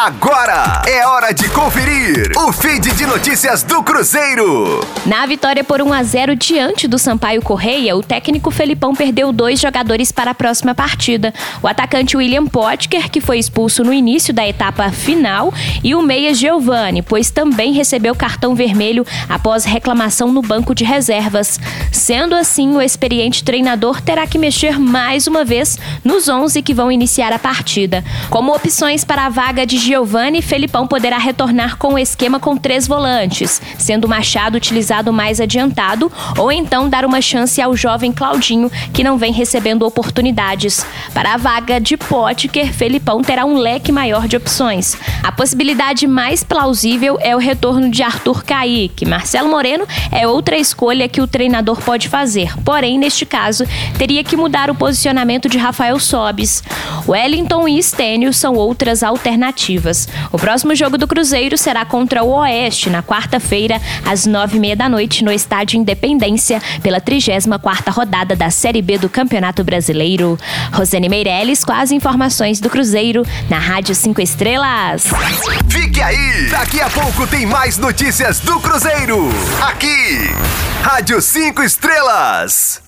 Agora é hora de conferir o feed de notícias do Cruzeiro. Na vitória por 1 a 0 diante do Sampaio Correia, o técnico Felipão perdeu dois jogadores para a próxima partida. O atacante William Potker, que foi expulso no início da etapa final, e o meia Giovani, pois também recebeu cartão vermelho após reclamação no banco de reservas. Sendo assim, o experiente treinador terá que mexer mais uma vez nos 11 que vão iniciar a partida. Como opções para a vaga de Giovani, Felipão poderá retornar com o esquema com três volantes, sendo Machado utilizado mais adiantado, ou então dar uma chance ao jovem Claudinho, que não vem recebendo oportunidades. Para a vaga de Potker, Felipão terá um leque maior de opções. A possibilidade mais plausível é o retorno de Arthur Caíque. Marcelo Moreno é outra escolha que o treinador pode fazer, porém, neste caso, teria que mudar o posicionamento de Rafael Sobis. Wellington e Stênio são outras alternativas. O próximo jogo do Cruzeiro será contra o Oeste, na quarta-feira, às nove e meia da noite, no Estádio Independência, pela 34ª rodada da Série B do Campeonato Brasileiro. Rosane Meirelles com as informações do Cruzeiro, na Rádio 5 Estrelas. Fique aí! Daqui a pouco tem mais notícias do Cruzeiro. Aqui, Rádio 5 Estrelas.